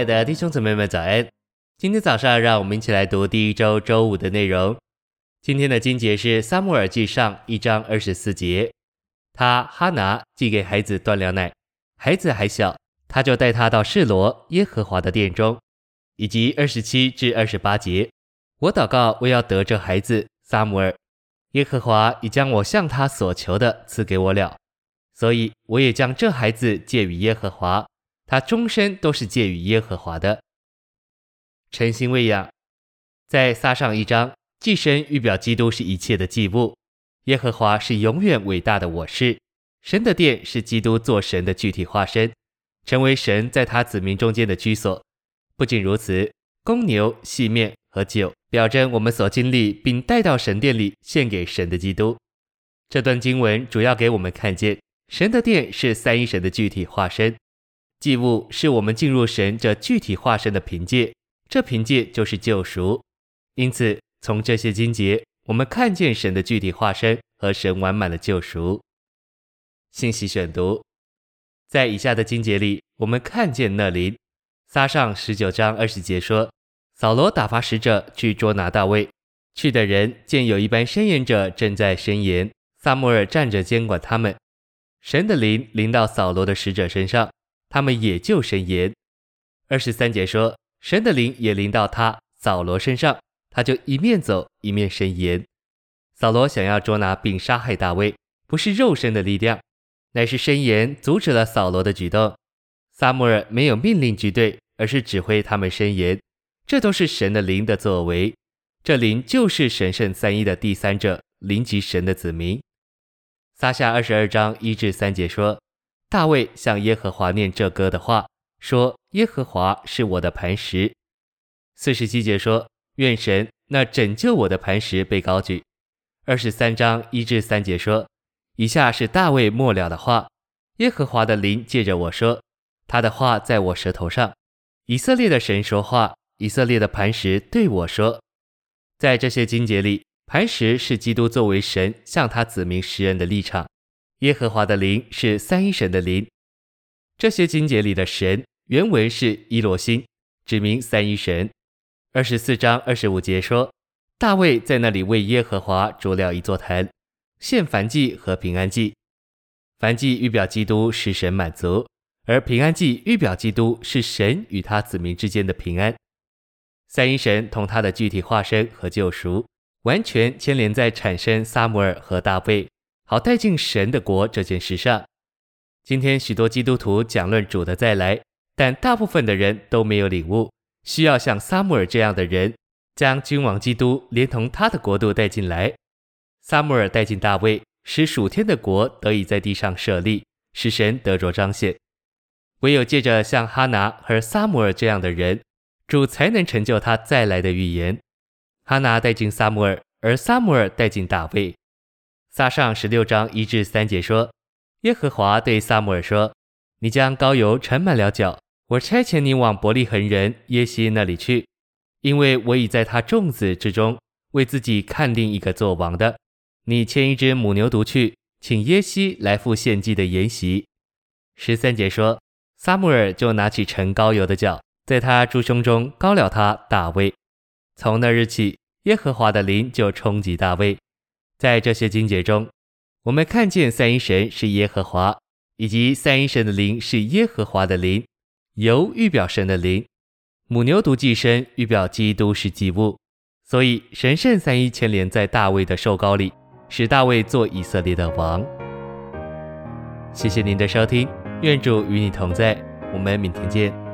亲爱的弟兄姊妹们，早安！今天早上，让我们一起来读第一周周五的内容。今天的经节是《撒母耳记上》一章二十四节。他哈拿既给孩子断了奶，孩子还小，他就带他到示罗耶和华的殿中。以及二十七至二十八节，我祷告，我要得这孩子撒母耳，耶和华已将我向他所求的赐给我了，所以我也将这孩子借与耶和华，他终身都是借与耶和华的。诚心喂养，在撒上一章，祭牲预表基督是一切的祭物，耶和华是永远伟大的我是，神的殿是基督做神的具体化身，成为神在他子民中间的居所。不仅如此，公牛、细面和酒，表征我们所经历并带到神殿里献给神的基督。这段经文主要给我们看见，神的殿是三一神的具体化身，祭物是我们进入神这具体化身的凭借，这凭借就是救赎。因此，从这些经节，我们看见神的具体化身和神完满的救赎。信息选读，在以下的经节里，我们看见那灵。撒上十九章二十节说，扫罗打发使者去捉拿大卫，去的人见有一班申言者正在申言，撒母耳站着监管他们。神的灵临到扫罗的使者身上，他们也就申言。二十三节说，神的灵也临到他扫罗身上，他就一面走一面申言。扫罗想要捉拿并杀害大卫，不是肉身的力量，乃是申言阻止了扫罗的举动。撒母耳没有命令军队，而是指挥他们申言，这都是神的灵的作为。这灵就是神圣三一的第三者，临及神的子民。撒下二十二章一至三节说，大卫向耶和华念这歌的话，说：耶和华是我的磐石。四十七节说，愿神那拯救我的磐石被高举。二十三章一至三节说，以下是大卫末了的话，耶和华的灵借着我说。他的话在我舌头上，以色列的神说话，以色列的磐石对我说，在这些经节里，磐石是基督作为神向他子民施恩的立场，耶和华的灵是三一神的灵。这些经节里的神原文是伊洛辛，指明三一神。二十四章二十五节说，大卫在那里为耶和华筑了一座坛，献燔祭和平安祭。燔祭预表基督使神满足。而平安祭预表基督是神与他子民之间的平安，三一神同他的具体化身和救赎，完全牵连在产生撒母耳和大卫，好带进神的国这件事上。今天许多基督徒讲论主的再来，但大部分的人都没有领悟，需要像撒母耳这样的人，将君王基督连同他的国度带进来。撒母耳带进大卫，使属天的国得以在地上设立，使神得着彰显。唯有借着像哈拿和撒母耳这样的人，主才能成就他再来的预言。哈拿带进撒母耳，而撒母耳带进大卫。撒上十六章一至三节说：耶和华对撒母耳说：“你将膏油盛满了脚，我差遣你往伯利恒人耶西那里去，因为我已在他众子之中为自己看定一个做王的。你牵一只母牛犊去，请耶西来赴献祭的筵席。”十三节说。撒母耳就拿起盛膏油的脚，在他猪胸中膏了他大卫。从那日起，耶和华的灵就冲击大卫。在这些经节中，我们看见三一神是耶和华，以及三一神的灵是耶和华的灵。由预表神的灵，母牛犊祭牲预表基督是祭物，所以神圣三一牵连在大卫的受膏里，使大卫做以色列的王。谢谢您的收听。愿主与你同在，我们明天见。